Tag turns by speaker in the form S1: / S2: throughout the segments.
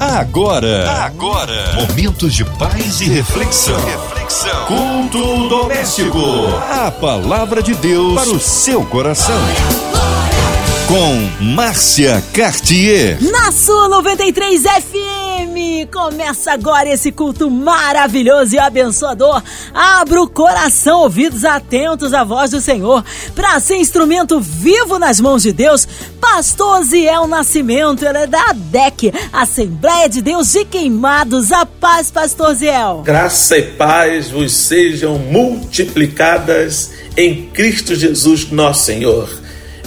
S1: Agora, agora, momentos de paz e reflexão. reflexão. Culto doméstico. A palavra de Deus para o seu coração. Com Márcia Cartier.
S2: Na sua 93 FM. Começa agora esse culto maravilhoso e abençoador. Abra o coração, ouvidos atentos à voz do Senhor, para ser instrumento vivo nas mãos de Deus. Pastor Ziel Nascimento, ele é da ADEC, Assembleia de Deus de Queimados. A paz, Pastor Ziel.
S3: Graça e paz vos sejam multiplicadas em Cristo Jesus, nosso Senhor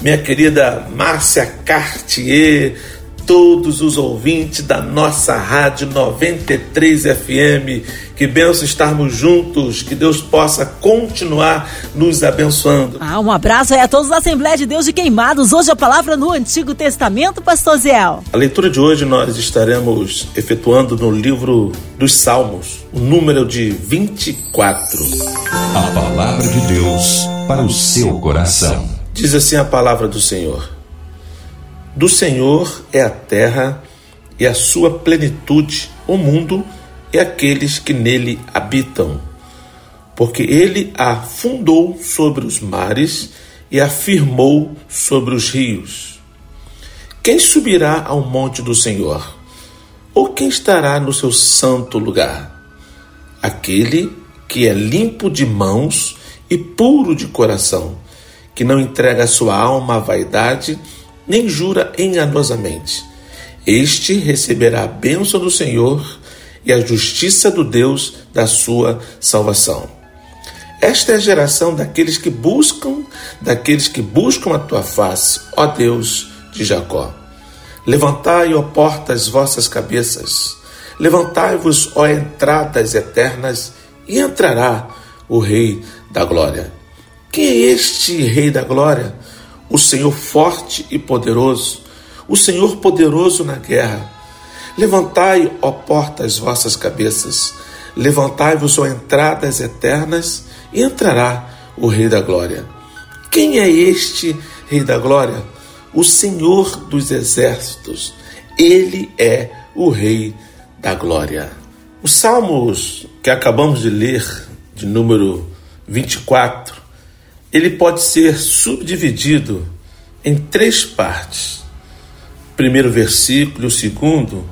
S3: minha querida Márcia Cartier, todos os ouvintes da nossa rádio 93 FM. Que benção estarmos juntos, que Deus possa continuar nos abençoando.
S2: Ah, um abraço aí a todos da Assembleia de Deus de Queimados. Hoje a palavra no Antigo Testamento, Pastor Ziel.
S3: A leitura de hoje nós estaremos efetuando no livro dos Salmos, o número de 24.
S1: A palavra de Deus para o seu coração.
S3: Diz assim a palavra do Senhor: Do Senhor é a terra e a sua plenitude, o mundo e aqueles que nele habitam. Porque ele a fundou sobre os mares e a firmou sobre os rios. Quem subirá ao monte do Senhor? Ou quem estará no seu santo lugar? Aquele que é limpo de mãos e puro de coração que não entrega sua alma à vaidade, nem jura enganosamente. Este receberá a bênção do Senhor e a justiça do Deus da sua salvação. Esta é a geração daqueles que buscam, daqueles que buscam a tua face, ó Deus de Jacó. Levantai, ó portas, vossas cabeças. Levantai-vos, ó entradas eternas, e entrará o Rei da Glória. Quem é este Rei da Glória? O Senhor forte e poderoso, o Senhor poderoso na guerra. Levantai, ó portas, vossas cabeças, levantai-vos, ó entradas eternas, e entrará o Rei da Glória. Quem é este Rei da Glória? O Senhor dos Exércitos. Ele é o Rei da Glória. Os salmos que acabamos de ler, de número 24, ele pode ser subdividido em três partes. Primeiro versículo, o segundo,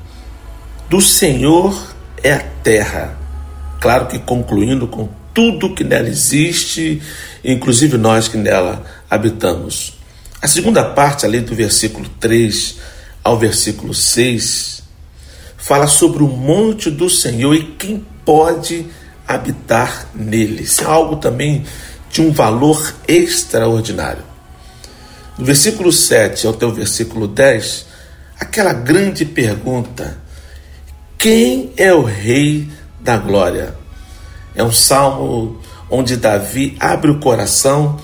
S3: do Senhor é a terra. Claro que concluindo com tudo que nela existe, inclusive nós que nela habitamos. A segunda parte, além do versículo 3 ao versículo 6, fala sobre o monte do Senhor e quem pode habitar nele. Isso é algo também de um valor extraordinário. Do versículo 7 ao teu versículo 10, aquela grande pergunta: quem é o Rei da Glória? É um salmo onde Davi abre o coração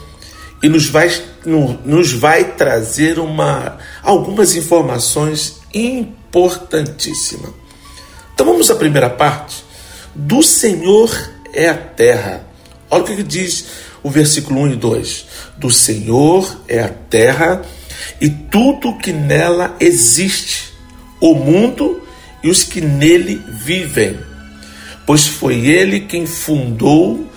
S3: e nos vai, nos vai trazer uma, algumas informações importantíssimas. Então vamos à primeira parte. Do Senhor é a terra. Olha o que diz o versículo 1 e 2: Do Senhor é a terra e tudo que nela existe, o mundo e os que nele vivem. Pois foi ele quem fundou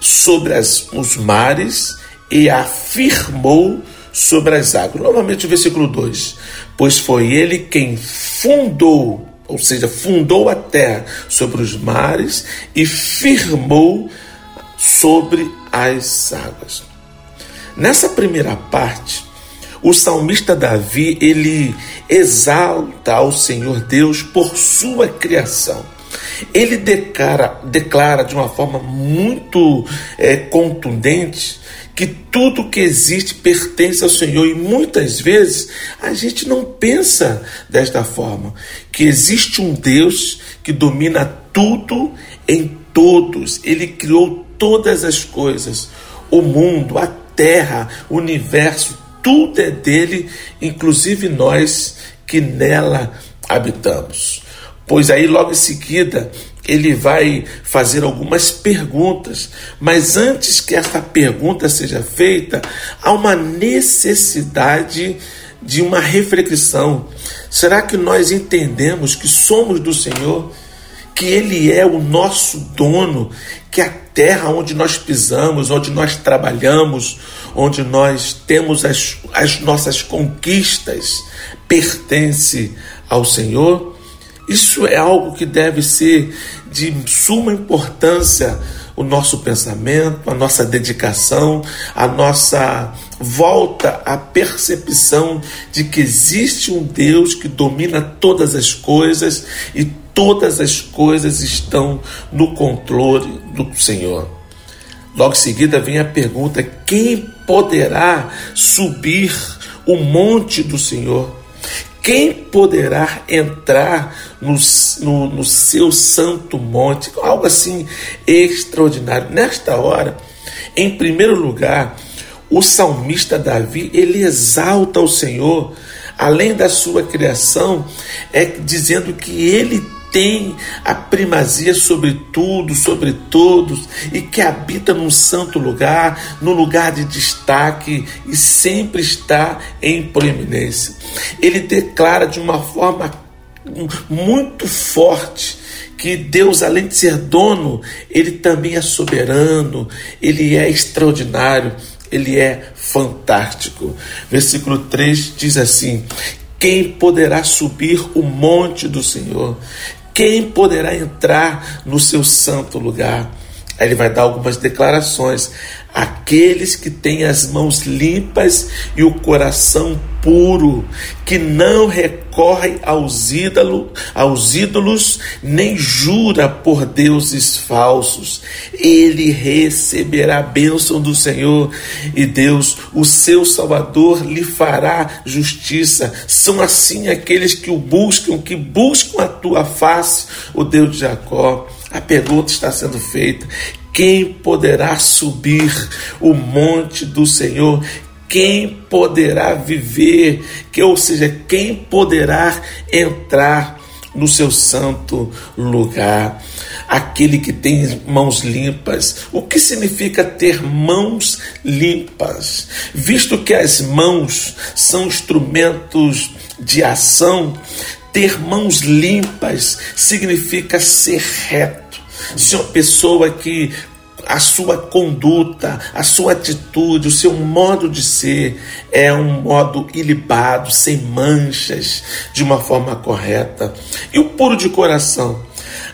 S3: sobre as, os mares e afirmou sobre as águas. Novamente o versículo 2: Pois foi ele quem fundou, ou seja, fundou a terra sobre os mares e firmou sobre as águas. Nessa primeira parte, o salmista Davi ele exalta ao Senhor Deus por sua criação. Ele declara, declara de uma forma muito é, contundente que tudo que existe pertence ao Senhor e muitas vezes a gente não pensa desta forma, que existe um Deus que domina tudo em todos. Ele criou todas as coisas, o mundo, a terra, o universo, tudo é dele, inclusive nós que nela habitamos. Pois aí, logo em seguida, ele vai fazer algumas perguntas, mas antes que essa pergunta seja feita, há uma necessidade de uma reflexão. Será que nós entendemos que somos do Senhor? Que Ele é o nosso dono, que a terra onde nós pisamos, onde nós trabalhamos, onde nós temos as, as nossas conquistas, pertence ao Senhor? Isso é algo que deve ser de suma importância o nosso pensamento, a nossa dedicação, a nossa volta à percepção de que existe um Deus que domina todas as coisas e todas as coisas estão no controle do Senhor. Logo em seguida vem a pergunta: quem poderá subir o monte do Senhor? Quem poderá entrar no, no, no, seu santo monte? Algo assim extraordinário. Nesta hora, em primeiro lugar, o salmista Davi ele exalta o Senhor, além da sua criação, é dizendo que ele tem a primazia sobre tudo, sobre todos, e que habita num santo lugar, num lugar de destaque e sempre está em proeminência. Ele declara de uma forma muito forte que Deus, além de ser dono, ele também é soberano, ele é extraordinário, ele é fantástico. Versículo 3 diz assim: Quem poderá subir o monte do Senhor? Quem poderá entrar no seu santo lugar? Aí ele vai dar algumas declarações. Aqueles que têm as mãos limpas e o coração puro, que não recorrem aos ídolos, aos ídolos, nem jura por deuses falsos. Ele receberá a bênção do Senhor e Deus, o seu Salvador, lhe fará justiça. São assim aqueles que o buscam, que buscam a tua face, o Deus de Jacó. A pergunta está sendo feita: quem poderá subir o monte do Senhor? Quem poderá viver? Que, ou seja, quem poderá entrar no seu santo lugar? Aquele que tem mãos limpas. O que significa ter mãos limpas? Visto que as mãos são instrumentos de ação, ter mãos limpas significa ser reto se uma pessoa que a sua conduta, a sua atitude, o seu modo de ser é um modo ilibado, sem manchas, de uma forma correta. E o puro de coração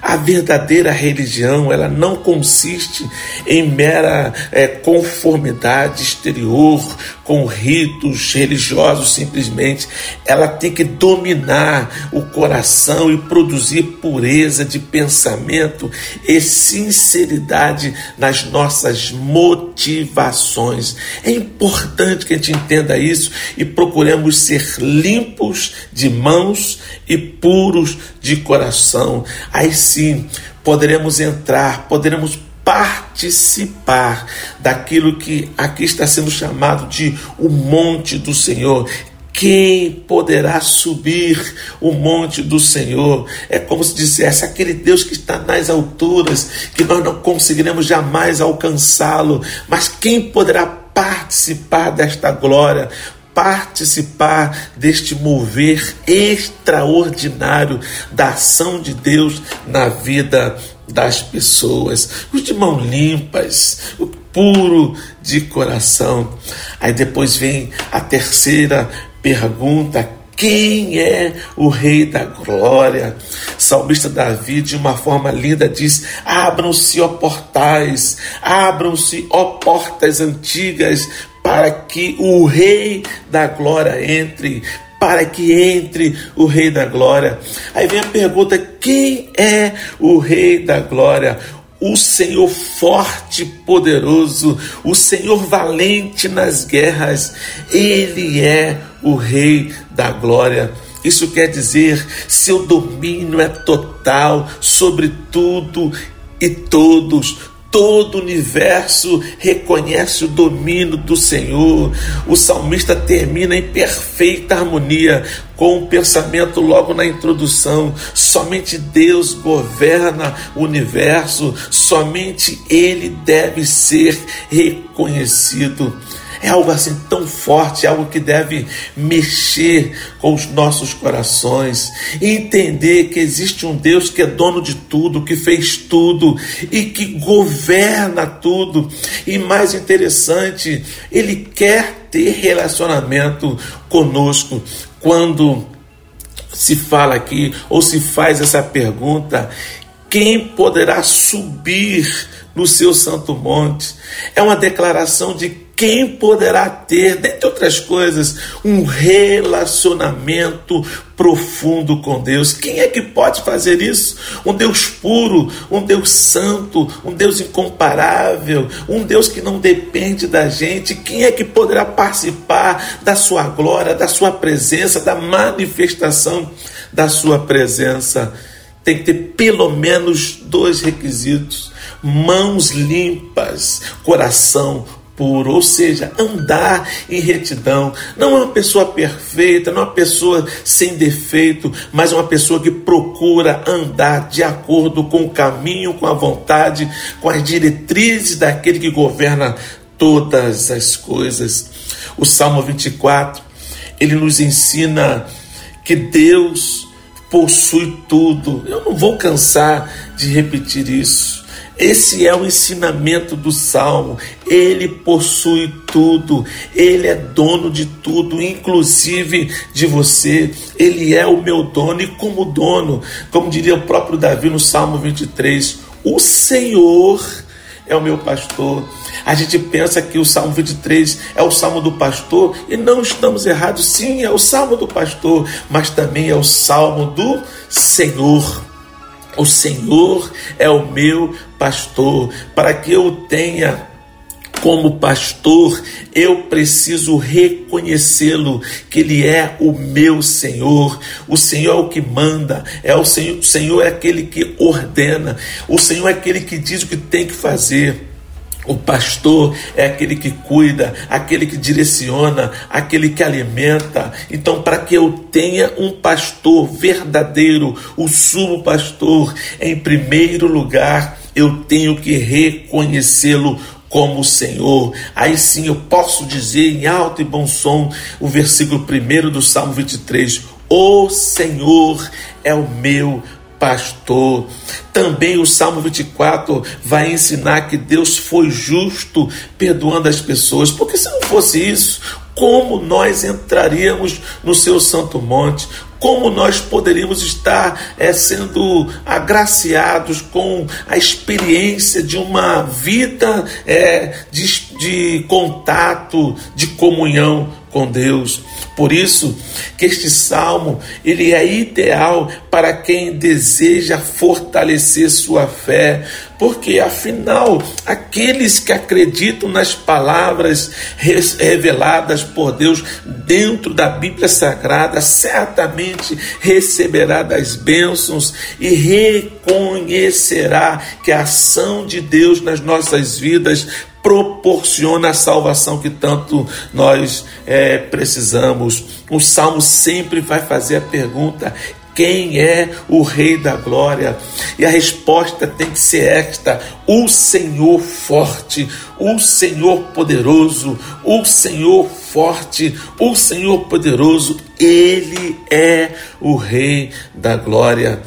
S3: a verdadeira religião ela não consiste em mera é, conformidade exterior com ritos religiosos simplesmente. Ela tem que dominar o coração e produzir pureza de pensamento e sinceridade nas nossas motivações. É importante que a gente entenda isso e procuremos ser limpos de mãos e puros de coração. Aí sim poderemos entrar, poderemos participar daquilo que aqui está sendo chamado de o monte do Senhor. Quem poderá subir o monte do Senhor? É como se dissesse aquele Deus que está nas alturas, que nós não conseguiremos jamais alcançá-lo, mas quem poderá participar desta glória? participar deste mover extraordinário da ação de Deus na vida das pessoas, os de mão limpas, o puro de coração. Aí depois vem a terceira pergunta: quem é o Rei da Glória? Salmista Davi, de uma forma linda, diz: Abram-se, ó portais, abram-se, ó portas antigas, para que o Rei da Glória entre, para que entre o Rei da Glória. Aí vem a pergunta: quem é o Rei da Glória? O Senhor forte poderoso, o Senhor valente nas guerras, Ele é o Rei da Glória. Isso quer dizer, seu domínio é total sobre tudo e todos, Todo o universo reconhece o domínio do Senhor. O salmista termina em perfeita harmonia com o pensamento logo na introdução. Somente Deus governa o universo, somente Ele deve ser reconhecido. É algo assim tão forte, algo que deve mexer com os nossos corações. Entender que existe um Deus que é dono de tudo, que fez tudo e que governa tudo. E mais interessante, Ele quer ter relacionamento conosco. Quando se fala aqui ou se faz essa pergunta, quem poderá subir no seu santo monte? É uma declaração de quem poderá ter, dentre outras coisas, um relacionamento profundo com Deus. Quem é que pode fazer isso? Um Deus puro, um Deus santo, um Deus incomparável, um Deus que não depende da gente. Quem é que poderá participar da sua glória, da sua presença, da manifestação da sua presença? Tem que ter pelo menos dois requisitos: mãos limpas, coração puro, ou seja, andar em retidão. Não é uma pessoa perfeita, não é uma pessoa sem defeito, mas é uma pessoa que procura andar de acordo com o caminho, com a vontade, com as diretrizes daquele que governa todas as coisas. O Salmo 24, ele nos ensina que Deus possui tudo. Eu não vou cansar de repetir isso. Esse é o ensinamento do salmo. Ele possui tudo, ele é dono de tudo, inclusive de você. Ele é o meu dono, e como dono, como diria o próprio Davi no Salmo 23, o Senhor é o meu pastor. A gente pensa que o Salmo 23 é o salmo do pastor e não estamos errados. Sim, é o salmo do pastor, mas também é o salmo do Senhor. O Senhor é o meu pastor, para que eu tenha como pastor, eu preciso reconhecê-lo, que Ele é o meu Senhor. O Senhor é o que manda, é o Senhor, o Senhor é aquele que ordena, o Senhor é aquele que diz o que tem que fazer. O pastor é aquele que cuida, aquele que direciona, aquele que alimenta. Então, para que eu tenha um pastor verdadeiro, o sumo pastor, em primeiro lugar, eu tenho que reconhecê-lo como o Senhor. Aí sim eu posso dizer em alto e bom som o versículo 1 do Salmo 23: O Senhor é o meu pastor. Também o Salmo 24 vai ensinar que Deus foi justo perdoando as pessoas, porque se não fosse isso, como nós entraríamos no seu santo monte? Como nós poderíamos estar é, sendo agraciados com a experiência de uma vida é, de, de contato, de comunhão com Deus. Por isso que este salmo, ele é ideal para quem deseja fortalecer sua fé, porque afinal, aqueles que acreditam nas palavras reveladas por Deus dentro da Bíblia Sagrada, certamente receberá das bênçãos e reconhecerá que a ação de Deus nas nossas vidas proporciona a salvação que tanto nós é, precisamos. O salmo sempre vai fazer a pergunta: quem é o Rei da Glória? E a resposta tem que ser esta: o Senhor forte, o Senhor poderoso, o Senhor forte, o Senhor poderoso, Ele é o Rei da Glória.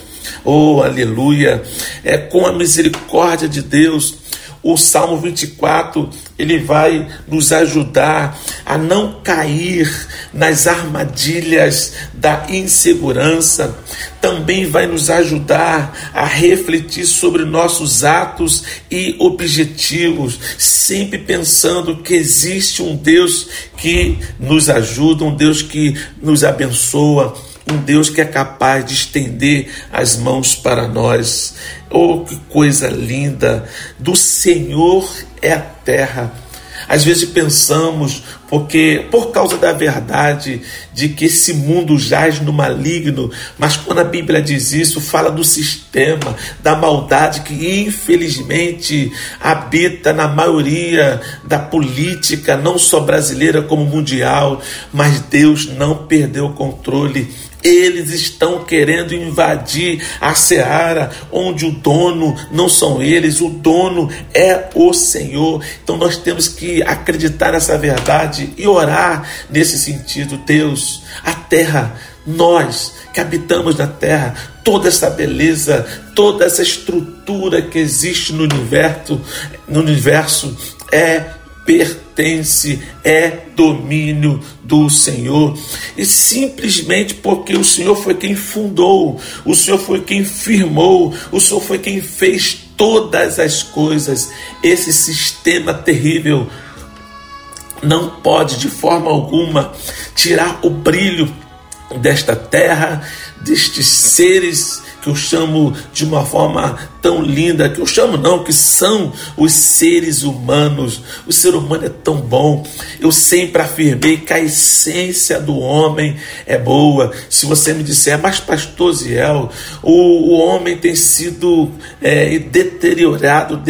S3: Oh, aleluia! É com a misericórdia de Deus o Salmo 24, ele vai nos ajudar a não cair nas armadilhas da insegurança. Também vai nos ajudar a refletir sobre nossos atos e objetivos, sempre pensando que existe um Deus que nos ajuda, um Deus que nos abençoa um Deus que é capaz de estender as mãos para nós. Oh, que coisa linda! Do Senhor é a terra. Às vezes pensamos, porque por causa da verdade de que esse mundo jaz no maligno, mas quando a Bíblia diz isso, fala do sistema, da maldade que infelizmente habita na maioria da política, não só brasileira como mundial, mas Deus não perdeu o controle Eles estão querendo invadir a seara, onde o dono não são eles, o dono é o Senhor. Então nós temos que acreditar nessa verdade e orar nesse sentido. Deus, a terra, nós que habitamos na terra, toda essa beleza, toda essa estrutura que existe no universo, no universo é pertence, é domínio do Senhor. E simplesmente porque o Senhor foi quem fundou, o Senhor foi quem firmou, o Senhor foi quem fez todas as coisas. Esse sistema terrível não pode de forma alguma tirar o brilho desta terra, destes seres que eu chamo de uma forma tão linda, que eu chamo não, que são os seres humanos. O ser humano é tão bom. Eu sempre afirmei que a essência do homem é boa. Se você me disser, mas pastor Ziel, o, o homem tem sido é, deteriorado,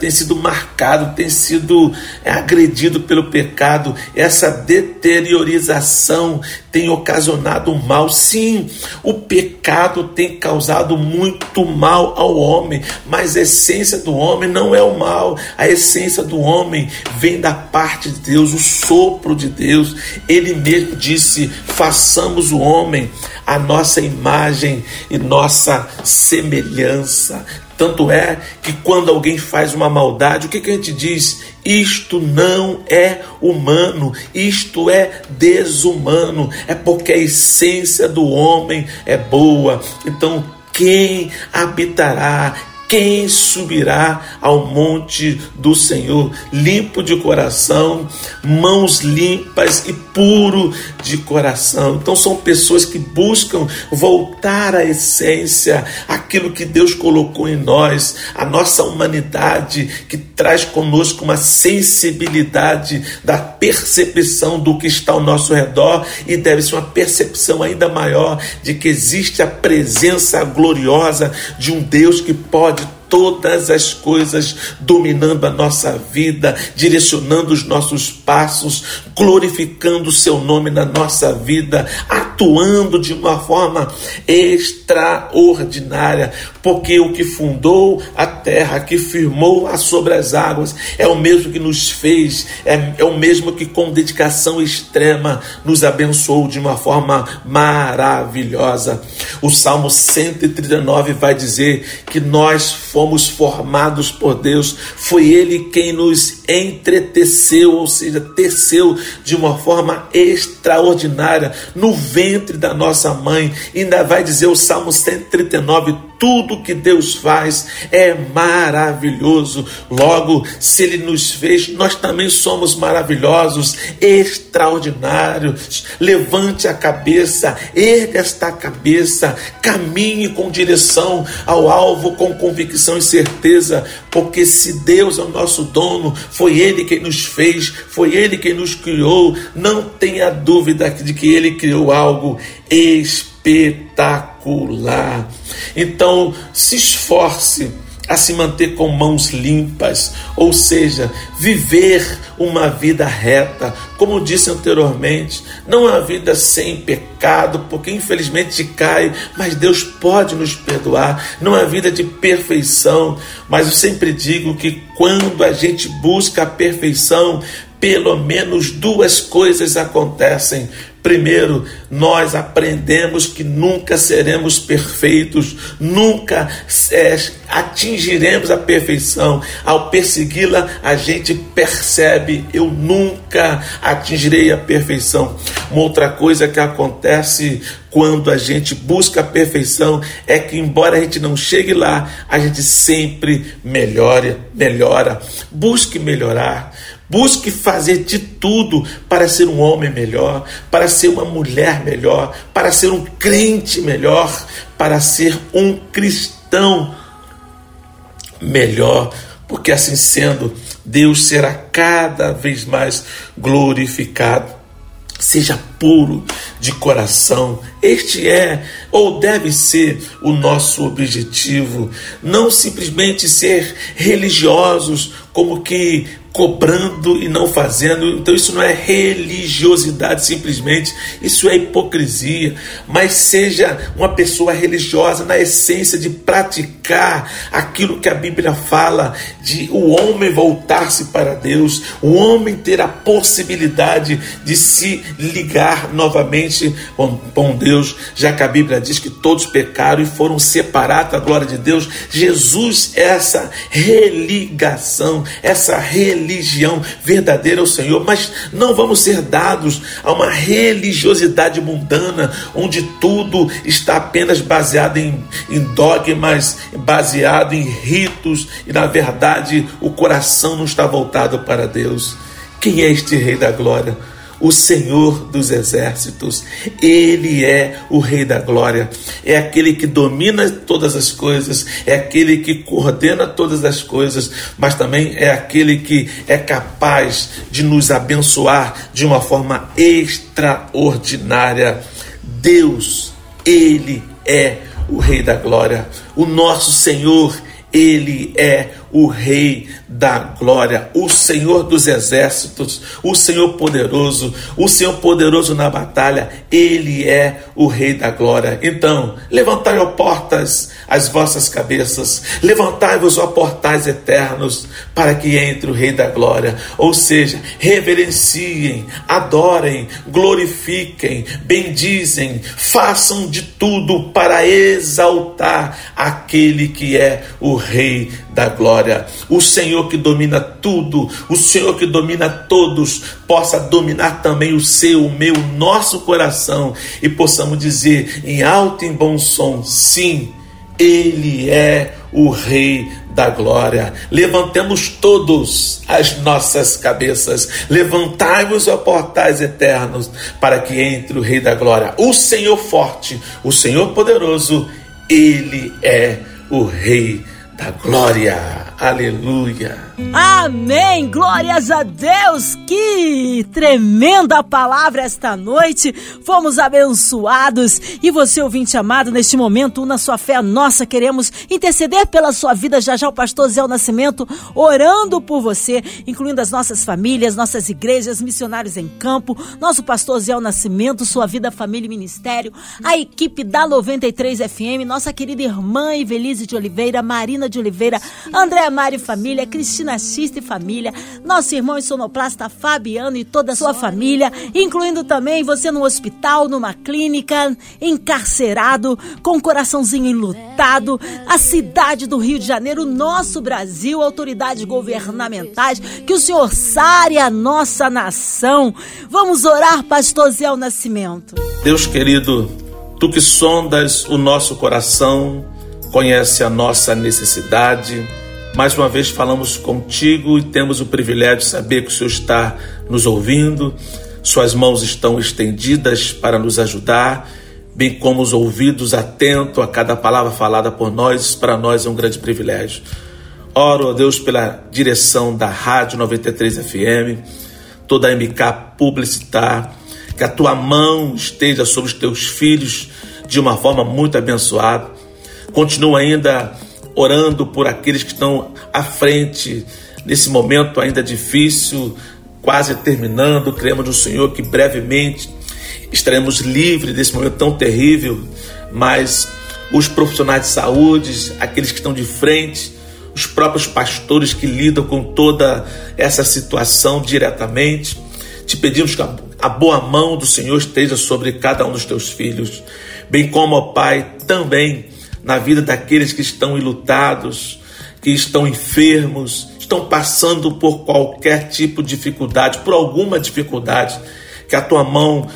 S3: tem sido marcado, tem sido é, agredido pelo pecado. Essa deteriorização tem ocasionado mal. Sim, o pecado tem causado muito mal ao homem, mas a essência do homem não é o mal. A essência do homem vem da parte de Deus, o sopro de Deus. Ele mesmo disse: façamos o homem a nossa imagem e nossa semelhança. Tanto é que quando alguém faz uma maldade, o que, que a gente diz? Isto não é humano, isto é desumano, é porque a essência do homem é boa. Então, quem habitará quem subirá ao monte do Senhor, limpo de coração, mãos limpas e puro de coração? Então, são pessoas que buscam voltar à essência, aquilo que Deus colocou em nós, a nossa humanidade, que traz conosco uma sensibilidade da percepção do que está ao nosso redor e deve ser uma percepção ainda maior de que existe a presença gloriosa de um Deus que pode todas as coisas dominando a nossa vida, direcionando os nossos passos, glorificando o seu nome na nossa vida, atuando de uma forma extraordinária, porque o que fundou a terra, que firmou-a sobre as águas, é o mesmo que nos fez, é, é o mesmo que com dedicação extrema nos abençoou de uma forma maravilhosa. O Salmo 139 vai dizer que nós fomos formados por Deus, foi Ele quem nos entreteceu, ou seja, teceu de uma forma extraordinária no ventre da nossa mãe. Ainda vai dizer o Salmo 139 tudo que Deus faz é maravilhoso. Logo, se Ele nos fez, nós também somos maravilhosos, extraordinários. Levante a cabeça, erga esta cabeça, caminhe com direção ao alvo, com convicção e certeza, porque se Deus é o nosso dono, foi Ele quem nos fez, foi Ele quem nos criou. Não tenha dúvida de que Ele criou algo espetacular espetacular. Então, se esforce a se manter com mãos limpas, ou seja, viver uma vida reta, como disse anteriormente, não uma vida sem pecado, porque infelizmente cai, mas Deus pode nos perdoar, não é vida de perfeição, mas eu sempre digo que quando a gente busca a perfeição, pelo menos duas coisas acontecem. Primeiro, nós aprendemos que nunca seremos perfeitos, nunca é, atingiremos a perfeição. Ao persegui-la, a gente percebe: eu nunca atingirei a perfeição. Uma outra coisa que acontece quando a gente busca a perfeição é que, embora a gente não chegue lá, a gente sempre melhora, melhora. Busque melhorar. Busque fazer de tudo para ser um homem melhor, para ser uma mulher melhor, para ser um crente melhor, para ser um cristão melhor, porque assim sendo, Deus será cada vez mais glorificado. Seja puro de coração. Este é ou deve ser o nosso objetivo, não simplesmente ser religiosos como que cobrando e não fazendo. Então isso não é religiosidade simplesmente, isso é hipocrisia. Mas seja uma pessoa religiosa na essência de praticar aquilo que a Bíblia fala de o homem voltar-se para Deus, o homem ter a possibilidade de se ligar novamente com, com Deus, já que a Bíblia diz que todos pecaram e foram separados da glória de Deus. Jesus é essa religação, essa religião verdadeira ao Senhor, mas não vamos ser dados a uma religiosidade mundana, onde tudo está apenas baseado em, em dogmas, baseado em ritos, e na verdade o coração não está voltado para Deus. Quem é este Rei da Glória? O Senhor dos exércitos. Ele é o Rei da glória. É aquele que domina todas as coisas, é aquele que coordena todas as coisas, mas também é aquele que é capaz de nos abençoar de uma forma extraordinária. Deus, Ele é o Rei da glória. O nosso Senhor, Ele é o Rei da glória, o Senhor dos exércitos, o Senhor poderoso, o Senhor poderoso na batalha, Ele é o Rei da glória. Então, levantai, ó portas, as vossas cabeças, levantai-vos, ó portais eternos, para que entre o Rei da glória. Ou seja, reverenciem, adorem, glorifiquem, bendizem, façam de tudo para exaltar aquele que é o Rei da glória. O Senhor que domina tudo, o Senhor que domina todos, possa dominar também o seu, o meu, o nosso coração e possamos dizer em alto e em bom som: sim, Ele é o Rei da glória. Levantemos todos as nossas cabeças, levantai-vos, ó portais eternos, para que entre o Rei da glória, o Senhor forte, o Senhor poderoso, Ele é o Rei da glória. Aleluia.
S2: Amém! Glórias a Deus! Que tremenda palavra esta noite! Fomos abençoados e você, ouvinte amado, neste momento, una sua fé nossa. Queremos interceder pela sua vida. Já já o pastor Zé Nascimento orando por você, incluindo as nossas famílias, nossas igrejas, missionários em campo, nosso pastor Zé Nascimento, sua vida, família e ministério, a equipe da 93 FM, nossa querida irmã Evelise de Oliveira, Marina de Oliveira, André Mário Família, Cristina Xista e família, nosso irmão e sonoplasta Fabiano e toda a sua família, incluindo também você no hospital, numa clínica, encarcerado, com o coraçãozinho enlutado, a cidade do Rio de Janeiro, nosso Brasil, autoridades governamentais, que o Senhor sare a nossa nação. Vamos orar, pastor Zé Nascimento.
S3: Deus querido, tu que sondas o nosso coração, conhece a nossa necessidade, mais uma vez falamos contigo e temos o privilégio de saber que o Senhor está nos ouvindo, Suas mãos estão estendidas para nos ajudar, bem como os ouvidos atentos a cada palavra falada por nós, para nós é um grande privilégio. Oro a Deus pela direção da Rádio 93 FM, toda a MK Publicitar, que a tua mão esteja sobre os teus filhos de uma forma muito abençoada. Continua ainda orando por aqueles que estão à frente nesse momento ainda difícil, quase terminando. Cremos no Senhor que brevemente estaremos livres desse momento tão terrível, mas os profissionais de saúde, aqueles que estão de frente, os próprios pastores que lidam com toda essa situação diretamente, te pedimos que a boa mão do Senhor esteja sobre cada um dos teus filhos, bem como, ó Pai, também na vida daqueles que estão ilutados, que estão enfermos, estão passando por qualquer tipo de dificuldade, por alguma dificuldade, que a tua mão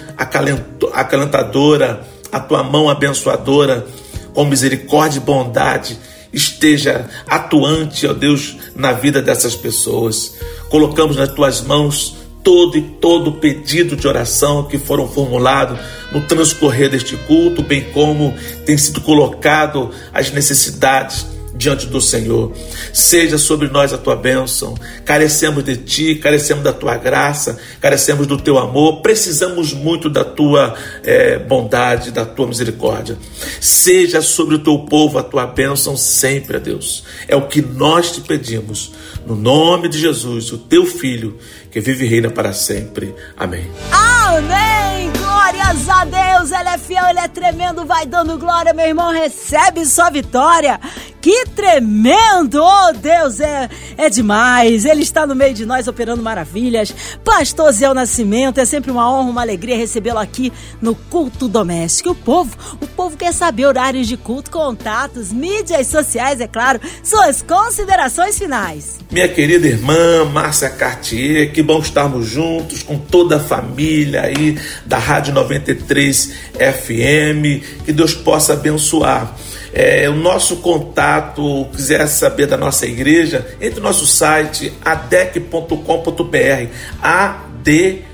S3: acalentadora, a tua mão abençoadora, com misericórdia e bondade, esteja atuante, ó Deus, na vida dessas pessoas. Colocamos nas tuas mãos todo e todo pedido de oração que foram formulados no transcorrer deste culto, bem como tem sido colocado as necessidades diante do Senhor. Seja sobre nós a tua bênção. Carecemos de ti, carecemos da tua graça, carecemos do teu amor, precisamos muito da tua é, bondade, da tua misericórdia. Seja sobre o teu povo a tua bênção sempre, a Deus. É o que nós te pedimos. No nome de Jesus, o teu filho, que vive e reina para sempre. Amém.
S2: Amém! Glórias a Deus! Ele é fiel, ele é tremendo, vai dando glória, meu irmão, recebe sua vitória. Que tremendo! Oh, Deus, é, é demais. Ele está no meio de nós operando maravilhas. Pastor Zé Nascimento, é sempre uma honra, uma alegria recebê-lo aqui no Culto Doméstico. O povo, o povo quer saber horários de culto, contatos, mídias sociais, é claro. Suas considerações finais.
S3: Minha querida irmã Márcia Cartier, que bom estarmos juntos com toda a família aí da Rádio 93 FM. Que Deus possa abençoar é, o nosso contato, quiser saber da nossa igreja, entre no nosso site adec.com.br, ADEQ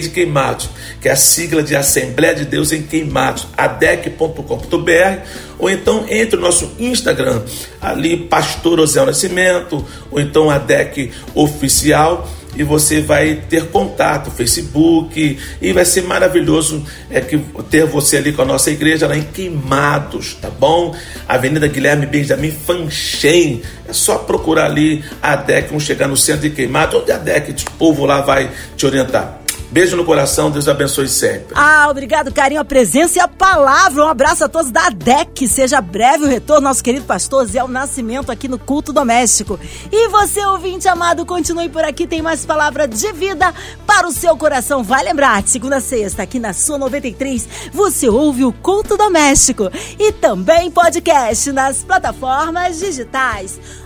S3: de Queimados, que é a sigla de Assembleia de Deus em Queimados, adec.com.br, ou então entre no nosso Instagram, ali Pastor Osel Nascimento, ou então ADEC Oficial, e você vai ter contato, Facebook, e vai ser maravilhoso é, que, ter você ali com a nossa igreja lá em Queimados, tá bom? Avenida Guilherme Benjamin Fanchen. É só procurar ali a DEC, vamos chegar no centro de Queimados, onde a DEC, o povo lá vai te orientar. Beijo no coração, Deus abençoe sempre.
S2: Ah, obrigado, carinho, a presença e a palavra. Um abraço a todos da DEC. Seja breve o retorno, nosso querido pastor Zé o Nascimento aqui no Culto Doméstico. E você, ouvinte amado, continue por aqui, tem mais palavra de vida para o seu coração. Vai lembrar, segunda sexta, aqui na sua 93, você ouve o Culto Doméstico. E também podcast nas plataformas digitais